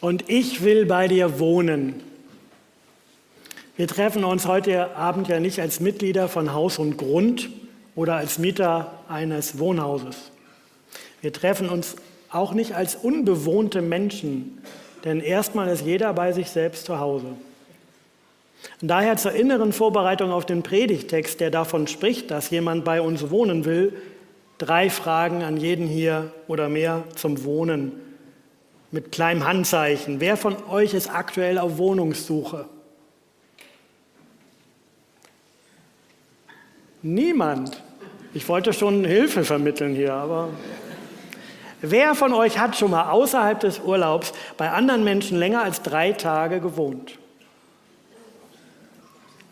und ich will bei dir wohnen. Wir treffen uns heute Abend ja nicht als Mitglieder von Haus und Grund oder als Mieter eines Wohnhauses. Wir treffen uns auch nicht als unbewohnte Menschen, denn erstmal ist jeder bei sich selbst zu Hause. Und daher zur inneren Vorbereitung auf den Predigtext, der davon spricht, dass jemand bei uns wohnen will, drei Fragen an jeden hier oder mehr zum Wohnen mit kleinem Handzeichen. Wer von euch ist aktuell auf Wohnungssuche? Niemand. Ich wollte schon Hilfe vermitteln hier, aber wer von euch hat schon mal außerhalb des Urlaubs bei anderen Menschen länger als drei Tage gewohnt?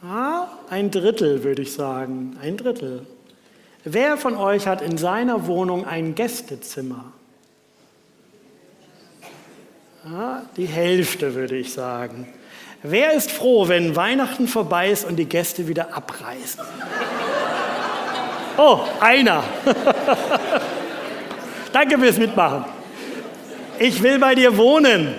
Ah, ein Drittel würde ich sagen, ein Drittel. Wer von euch hat in seiner Wohnung ein Gästezimmer? Ah, die Hälfte würde ich sagen. Wer ist froh, wenn Weihnachten vorbei ist und die Gäste wieder abreisen? Oh, einer. Danke fürs Mitmachen. Ich will bei dir wohnen.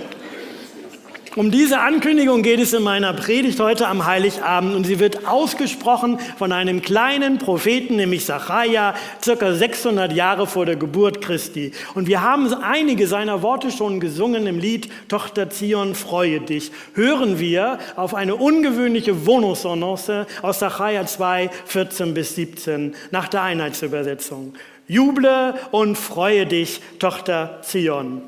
Um diese Ankündigung geht es in meiner Predigt heute am Heiligabend und sie wird ausgesprochen von einem kleinen Propheten, nämlich Zachariah, circa 600 Jahre vor der Geburt Christi. Und wir haben einige seiner Worte schon gesungen im Lied Tochter Zion, freue dich. Hören wir auf eine ungewöhnliche Wohnungsannonce aus Zachariah 2, 14 bis 17 nach der Einheitsübersetzung. Juble und freue dich, Tochter Zion.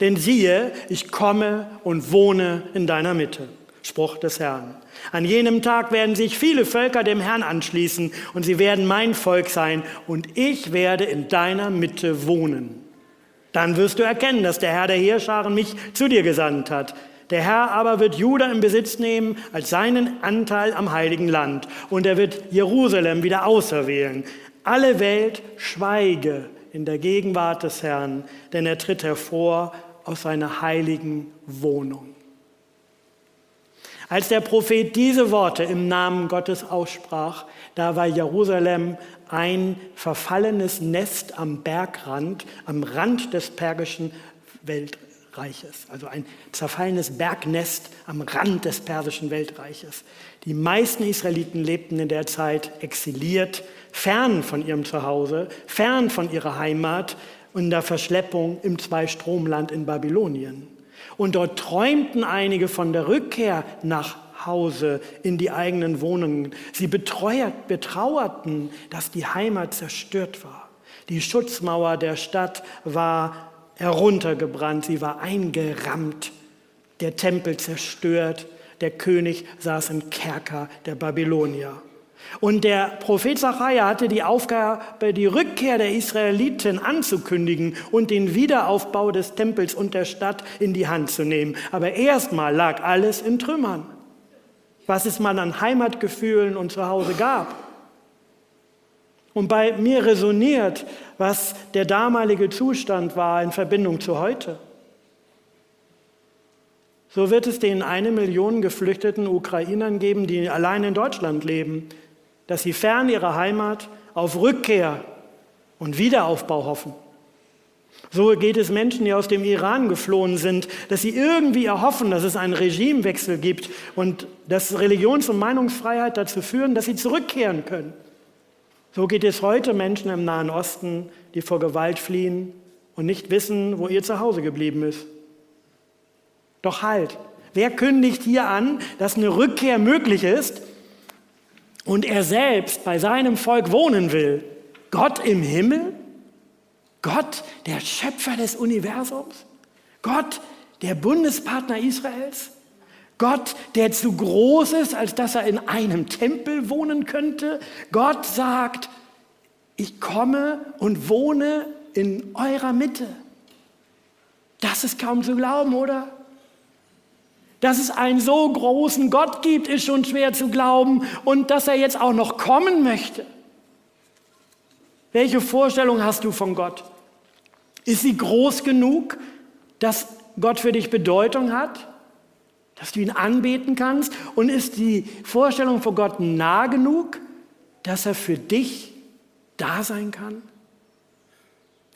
Denn siehe, ich komme und wohne in deiner Mitte. Spruch des Herrn. An jenem Tag werden sich viele Völker dem Herrn anschließen und sie werden mein Volk sein und ich werde in deiner Mitte wohnen. Dann wirst du erkennen, dass der Herr der Heerscharen mich zu dir gesandt hat. Der Herr aber wird Juda in Besitz nehmen als seinen Anteil am heiligen Land und er wird Jerusalem wieder auserwählen. Alle Welt schweige in der Gegenwart des Herrn, denn er tritt hervor aus seiner heiligen Wohnung. Als der Prophet diese Worte im Namen Gottes aussprach, da war Jerusalem ein verfallenes Nest am Bergrand, am Rand des persischen Weltreiches, also ein zerfallenes Bergnest am Rand des persischen Weltreiches. Die meisten Israeliten lebten in der Zeit exiliert, fern von ihrem Zuhause, fern von ihrer Heimat, in der Verschleppung im Zweistromland in Babylonien. Und dort träumten einige von der Rückkehr nach Hause in die eigenen Wohnungen. Sie betrauerten, dass die Heimat zerstört war. Die Schutzmauer der Stadt war heruntergebrannt, sie war eingerammt, der Tempel zerstört, der König saß im Kerker der Babylonier. Und der Prophet Zachariah hatte die Aufgabe, die Rückkehr der Israeliten anzukündigen und den Wiederaufbau des Tempels und der Stadt in die Hand zu nehmen. Aber erstmal lag alles in Trümmern, was es mal an Heimatgefühlen und Zuhause gab. Und bei mir resoniert, was der damalige Zustand war in Verbindung zu heute. So wird es den eine Million geflüchteten Ukrainern geben, die allein in Deutschland leben, dass sie fern ihrer Heimat auf Rückkehr und Wiederaufbau hoffen. So geht es Menschen, die aus dem Iran geflohen sind, dass sie irgendwie erhoffen, dass es einen Regimewechsel gibt und dass Religions- und Meinungsfreiheit dazu führen, dass sie zurückkehren können. So geht es heute Menschen im Nahen Osten, die vor Gewalt fliehen und nicht wissen, wo ihr Zuhause geblieben ist. Doch halt, wer kündigt hier an, dass eine Rückkehr möglich ist, und er selbst bei seinem Volk wohnen will, Gott im Himmel, Gott der Schöpfer des Universums, Gott der Bundespartner Israels, Gott, der zu groß ist, als dass er in einem Tempel wohnen könnte. Gott sagt, ich komme und wohne in eurer Mitte. Das ist kaum zu glauben, oder? Dass es einen so großen Gott gibt, ist schon schwer zu glauben und dass er jetzt auch noch kommen möchte. Welche Vorstellung hast du von Gott? Ist sie groß genug, dass Gott für dich Bedeutung hat, dass du ihn anbeten kannst? Und ist die Vorstellung von Gott nah genug, dass er für dich da sein kann?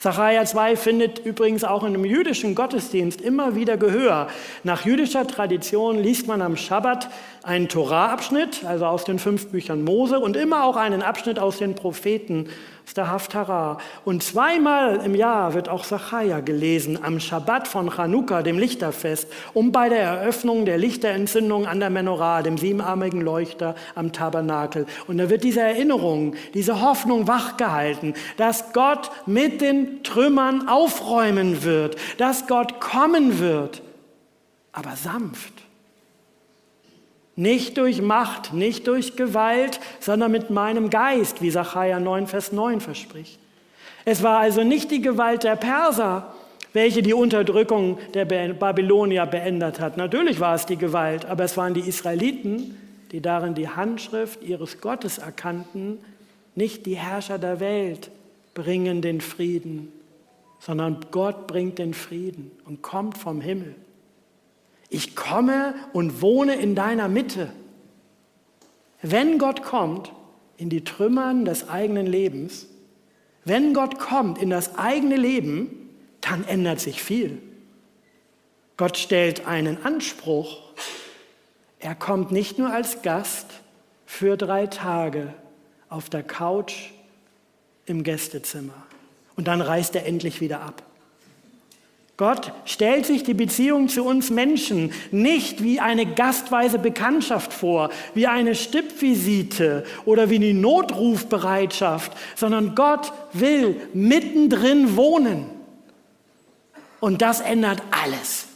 Zachariah 2 findet übrigens auch in einem jüdischen Gottesdienst immer wieder Gehör. Nach jüdischer Tradition liest man am Schabbat einen Torah-Abschnitt, also aus den fünf Büchern Mose, und immer auch einen Abschnitt aus den Propheten ist der Haftarah. Und zweimal im Jahr wird auch Sacharja gelesen am Schabbat von Chanukka, dem Lichterfest, um bei der Eröffnung der Lichterentzündung an der Menorah, dem siebenarmigen Leuchter am Tabernakel. Und da wird diese Erinnerung, diese Hoffnung wachgehalten, dass Gott mit den Trümmern aufräumen wird, dass Gott kommen wird, aber sanft. Nicht durch Macht, nicht durch Gewalt, sondern mit meinem Geist, wie Sacharja 9, Vers 9 verspricht. Es war also nicht die Gewalt der Perser, welche die Unterdrückung der Babylonier beendet hat. Natürlich war es die Gewalt, aber es waren die Israeliten, die darin die Handschrift ihres Gottes erkannten, nicht die Herrscher der Welt bringen den Frieden, sondern Gott bringt den Frieden und kommt vom Himmel. Ich komme und wohne in deiner Mitte. Wenn Gott kommt in die Trümmern des eigenen Lebens, wenn Gott kommt in das eigene Leben, dann ändert sich viel. Gott stellt einen Anspruch. Er kommt nicht nur als Gast für drei Tage auf der Couch im Gästezimmer und dann reist er endlich wieder ab. Gott stellt sich die Beziehung zu uns Menschen nicht wie eine gastweise Bekanntschaft vor, wie eine Stippvisite oder wie eine Notrufbereitschaft, sondern Gott will mittendrin wohnen. Und das ändert alles.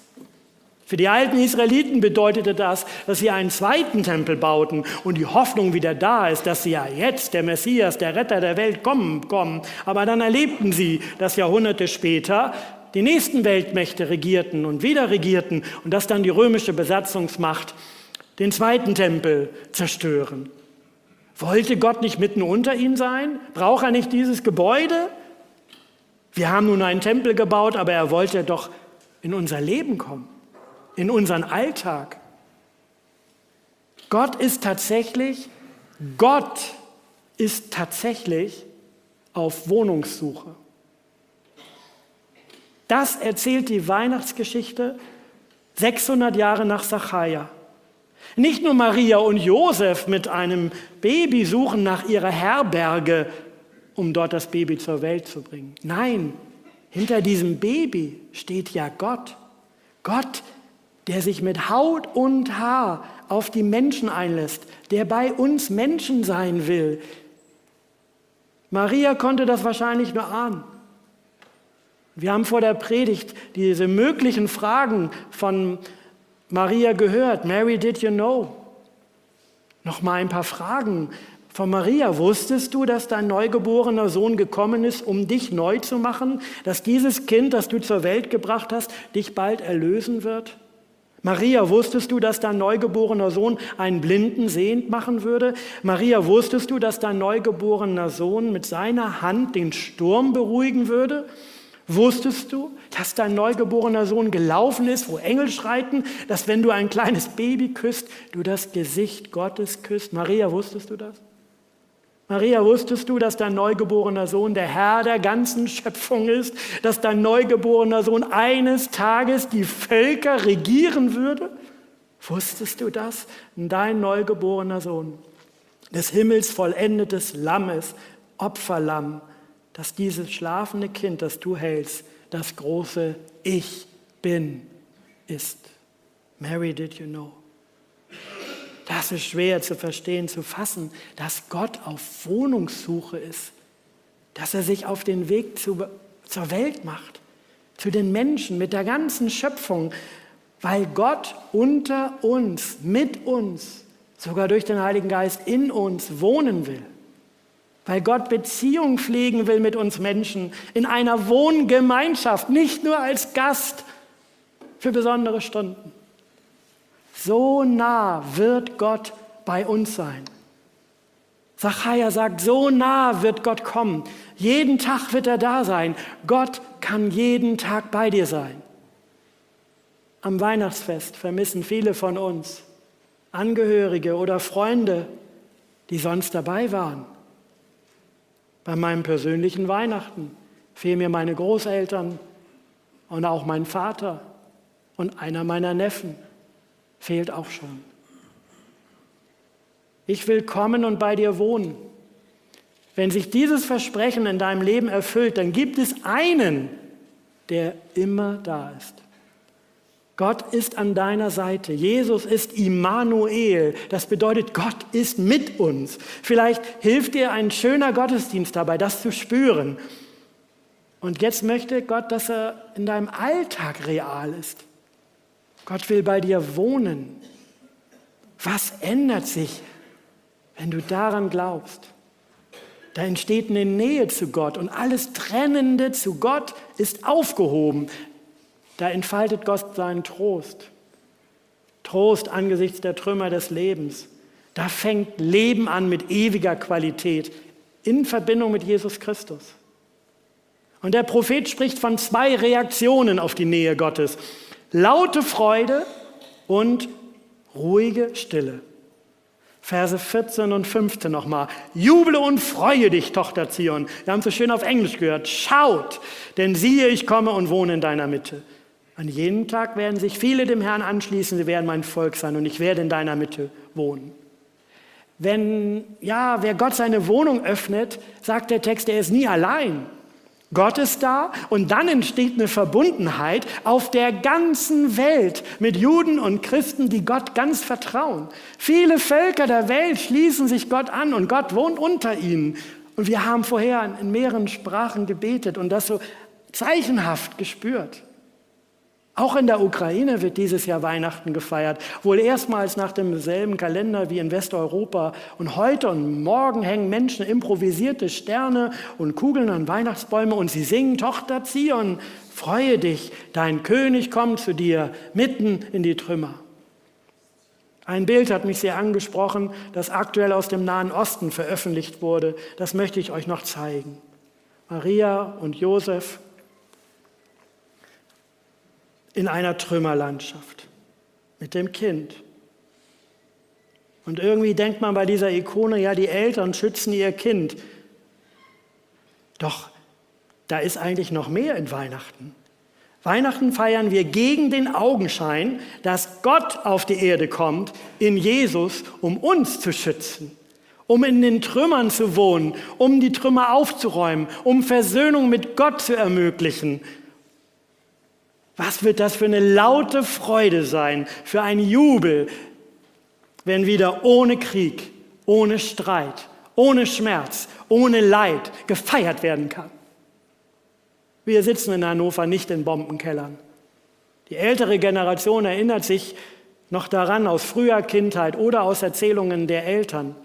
Für die alten Israeliten bedeutete das, dass sie einen zweiten Tempel bauten und die Hoffnung wieder da ist, dass sie ja jetzt, der Messias, der Retter der Welt, kommen, kommen. Aber dann erlebten sie, dass Jahrhunderte später die nächsten Weltmächte regierten und wieder regierten und dass dann die römische Besatzungsmacht den zweiten Tempel zerstören. Wollte Gott nicht mitten unter ihnen sein? Braucht er nicht dieses Gebäude? Wir haben nun einen Tempel gebaut, aber er wollte doch in unser Leben kommen, in unseren Alltag. Gott ist tatsächlich, Gott ist tatsächlich auf Wohnungssuche. Das erzählt die Weihnachtsgeschichte 600 Jahre nach Sacharja. Nicht nur Maria und Josef mit einem Baby suchen nach ihrer Herberge, um dort das Baby zur Welt zu bringen. Nein, hinter diesem Baby steht ja Gott. Gott, der sich mit Haut und Haar auf die Menschen einlässt, der bei uns Menschen sein will. Maria konnte das wahrscheinlich nur ahnen. Wir haben vor der Predigt diese möglichen Fragen von Maria gehört. Mary, did you know? Noch mal ein paar Fragen von Maria. Wusstest du, dass dein neugeborener Sohn gekommen ist, um dich neu zu machen? Dass dieses Kind, das du zur Welt gebracht hast, dich bald erlösen wird? Maria, wusstest du, dass dein neugeborener Sohn einen Blinden sehend machen würde? Maria, wusstest du, dass dein neugeborener Sohn mit seiner Hand den Sturm beruhigen würde? Wusstest du, dass dein neugeborener Sohn gelaufen ist, wo Engel schreiten, dass wenn du ein kleines Baby küsst, du das Gesicht Gottes küsst? Maria, wusstest du das? Maria, wusstest du, dass dein neugeborener Sohn der Herr der ganzen Schöpfung ist, dass dein neugeborener Sohn eines Tages die Völker regieren würde? Wusstest du das? Dein neugeborener Sohn, des Himmels vollendetes Lammes, Opferlamm, dass dieses schlafende Kind, das du hältst, das große Ich bin ist. Mary, did you know? Das ist schwer zu verstehen, zu fassen, dass Gott auf Wohnungssuche ist, dass er sich auf den Weg zu, zur Welt macht, zu den Menschen, mit der ganzen Schöpfung, weil Gott unter uns, mit uns, sogar durch den Heiligen Geist in uns wohnen will weil Gott Beziehung pflegen will mit uns Menschen in einer Wohngemeinschaft, nicht nur als Gast für besondere Stunden. So nah wird Gott bei uns sein. Zachariah sagt, so nah wird Gott kommen. Jeden Tag wird er da sein. Gott kann jeden Tag bei dir sein. Am Weihnachtsfest vermissen viele von uns Angehörige oder Freunde, die sonst dabei waren bei meinem persönlichen Weihnachten Fehlen mir meine Großeltern und auch mein Vater und einer meiner Neffen fehlt auch schon. Ich will kommen und bei dir wohnen. Wenn sich dieses Versprechen in deinem Leben erfüllt, dann gibt es einen, der immer da ist. Gott ist an deiner Seite. Jesus ist Immanuel. Das bedeutet, Gott ist mit uns. Vielleicht hilft dir ein schöner Gottesdienst dabei, das zu spüren. Und jetzt möchte Gott, dass er in deinem Alltag real ist. Gott will bei dir wohnen. Was ändert sich, wenn du daran glaubst? Da entsteht eine Nähe zu Gott und alles Trennende zu Gott ist aufgehoben. Da entfaltet Gott seinen Trost. Trost angesichts der Trümmer des Lebens. Da fängt Leben an mit ewiger Qualität in Verbindung mit Jesus Christus. Und der Prophet spricht von zwei Reaktionen auf die Nähe Gottes. Laute Freude und ruhige Stille. Verse 14 und 15 nochmal. Juble und freue dich, Tochter Zion. Wir haben es so schön auf Englisch gehört. Schaut, denn siehe, ich komme und wohne in deiner Mitte. An jenem Tag werden sich viele dem Herrn anschließen, sie werden mein Volk sein und ich werde in deiner Mitte wohnen. Wenn, ja, wer Gott seine Wohnung öffnet, sagt der Text, er ist nie allein. Gott ist da und dann entsteht eine Verbundenheit auf der ganzen Welt mit Juden und Christen, die Gott ganz vertrauen. Viele Völker der Welt schließen sich Gott an und Gott wohnt unter ihnen. Und wir haben vorher in mehreren Sprachen gebetet und das so zeichenhaft gespürt. Auch in der Ukraine wird dieses Jahr Weihnachten gefeiert, wohl erstmals nach demselben Kalender wie in Westeuropa. Und heute und morgen hängen Menschen improvisierte Sterne und Kugeln an Weihnachtsbäume und sie singen, Tochter Zion, freue dich, dein König kommt zu dir mitten in die Trümmer. Ein Bild hat mich sehr angesprochen, das aktuell aus dem Nahen Osten veröffentlicht wurde. Das möchte ich euch noch zeigen. Maria und Josef in einer Trümmerlandschaft mit dem Kind. Und irgendwie denkt man bei dieser Ikone, ja, die Eltern schützen ihr Kind. Doch da ist eigentlich noch mehr in Weihnachten. Weihnachten feiern wir gegen den Augenschein, dass Gott auf die Erde kommt in Jesus, um uns zu schützen, um in den Trümmern zu wohnen, um die Trümmer aufzuräumen, um Versöhnung mit Gott zu ermöglichen, was wird das für eine laute Freude sein, für ein Jubel, wenn wieder ohne Krieg, ohne Streit, ohne Schmerz, ohne Leid gefeiert werden kann. Wir sitzen in Hannover nicht in Bombenkellern. Die ältere Generation erinnert sich noch daran aus früher Kindheit oder aus Erzählungen der Eltern.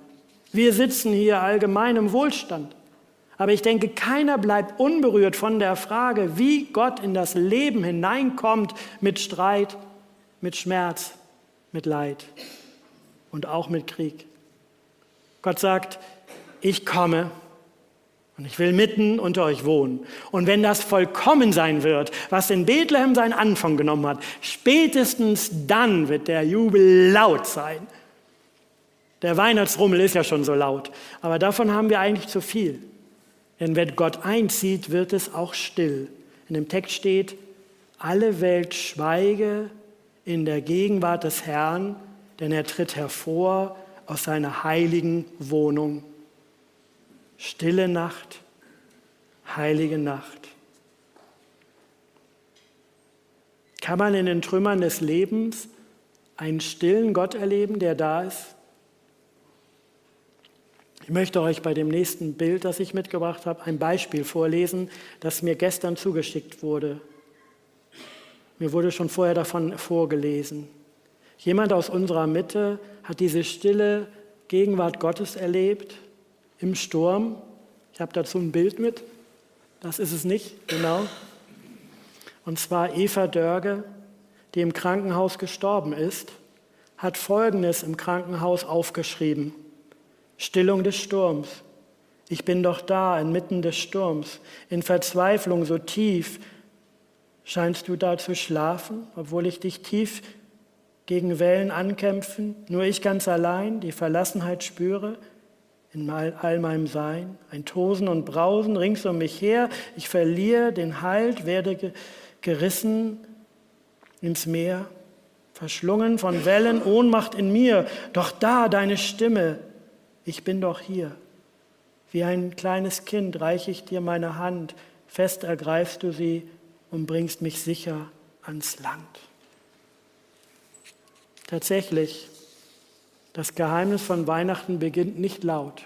Wir sitzen hier allgemein im Wohlstand. Aber ich denke, keiner bleibt unberührt von der Frage, wie Gott in das Leben hineinkommt mit Streit, mit Schmerz, mit Leid und auch mit Krieg. Gott sagt, ich komme und ich will mitten unter euch wohnen. Und wenn das vollkommen sein wird, was in Bethlehem seinen Anfang genommen hat, spätestens dann wird der Jubel laut sein. Der Weihnachtsrummel ist ja schon so laut, aber davon haben wir eigentlich zu viel. Denn wenn Gott einzieht, wird es auch still. In dem Text steht, alle Welt schweige in der Gegenwart des Herrn, denn er tritt hervor aus seiner heiligen Wohnung. Stille Nacht, heilige Nacht. Kann man in den Trümmern des Lebens einen stillen Gott erleben, der da ist? Ich möchte euch bei dem nächsten Bild, das ich mitgebracht habe, ein Beispiel vorlesen, das mir gestern zugeschickt wurde. Mir wurde schon vorher davon vorgelesen. Jemand aus unserer Mitte hat diese stille Gegenwart Gottes erlebt im Sturm. Ich habe dazu ein Bild mit. Das ist es nicht, genau. Und zwar Eva Dörge, die im Krankenhaus gestorben ist, hat Folgendes im Krankenhaus aufgeschrieben. Stillung des Sturms. Ich bin doch da inmitten des Sturms. In Verzweiflung so tief scheinst du da zu schlafen, obwohl ich dich tief gegen Wellen ankämpfen, nur ich ganz allein die Verlassenheit spüre. in all meinem Sein, ein Tosen und Brausen rings um mich her. Ich verliere den Halt, werde gerissen ins Meer, verschlungen von Wellen, Ohnmacht in mir. Doch da deine Stimme, ich bin doch hier. Wie ein kleines Kind reiche ich dir meine Hand, fest ergreifst du sie und bringst mich sicher ans Land. Tatsächlich, das Geheimnis von Weihnachten beginnt nicht laut.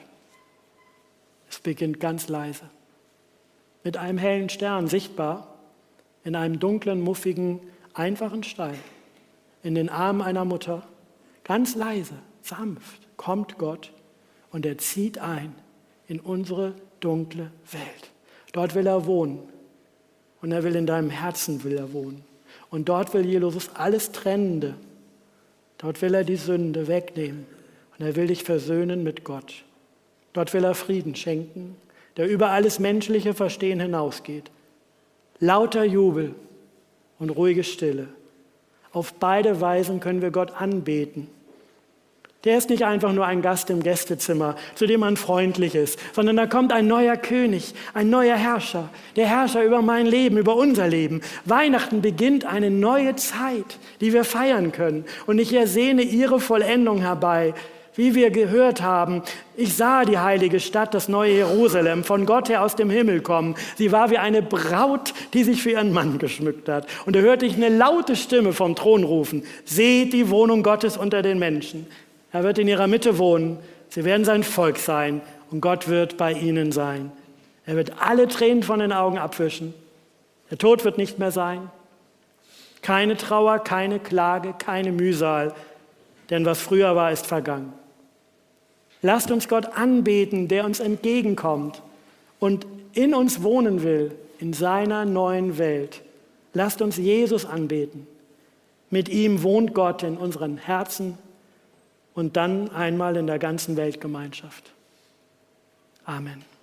Es beginnt ganz leise. Mit einem hellen Stern sichtbar in einem dunklen, muffigen, einfachen Stall, in den Armen einer Mutter, ganz leise, sanft kommt Gott und er zieht ein in unsere dunkle Welt. Dort will er wohnen und er will in deinem Herzen will er wohnen. Und dort will Jesus alles Trennende, dort will er die Sünde wegnehmen und er will dich versöhnen mit Gott. Dort will er Frieden schenken, der über alles menschliche Verstehen hinausgeht. Lauter Jubel und ruhige Stille. Auf beide Weisen können wir Gott anbeten. Der ist nicht einfach nur ein Gast im Gästezimmer, zu dem man freundlich ist, sondern da kommt ein neuer König, ein neuer Herrscher, der Herrscher über mein Leben, über unser Leben. Weihnachten beginnt eine neue Zeit, die wir feiern können. Und ich ersehne ihre Vollendung herbei. Wie wir gehört haben, ich sah die heilige Stadt, das neue Jerusalem, von Gott her aus dem Himmel kommen. Sie war wie eine Braut, die sich für ihren Mann geschmückt hat. Und da hörte ich eine laute Stimme vom Thron rufen, seht die Wohnung Gottes unter den Menschen. Er wird in ihrer Mitte wohnen, sie werden sein Volk sein und Gott wird bei ihnen sein. Er wird alle Tränen von den Augen abwischen. Der Tod wird nicht mehr sein. Keine Trauer, keine Klage, keine Mühsal, denn was früher war, ist vergangen. Lasst uns Gott anbeten, der uns entgegenkommt und in uns wohnen will, in seiner neuen Welt. Lasst uns Jesus anbeten. Mit ihm wohnt Gott in unseren Herzen und dann einmal in der ganzen Weltgemeinschaft. Amen.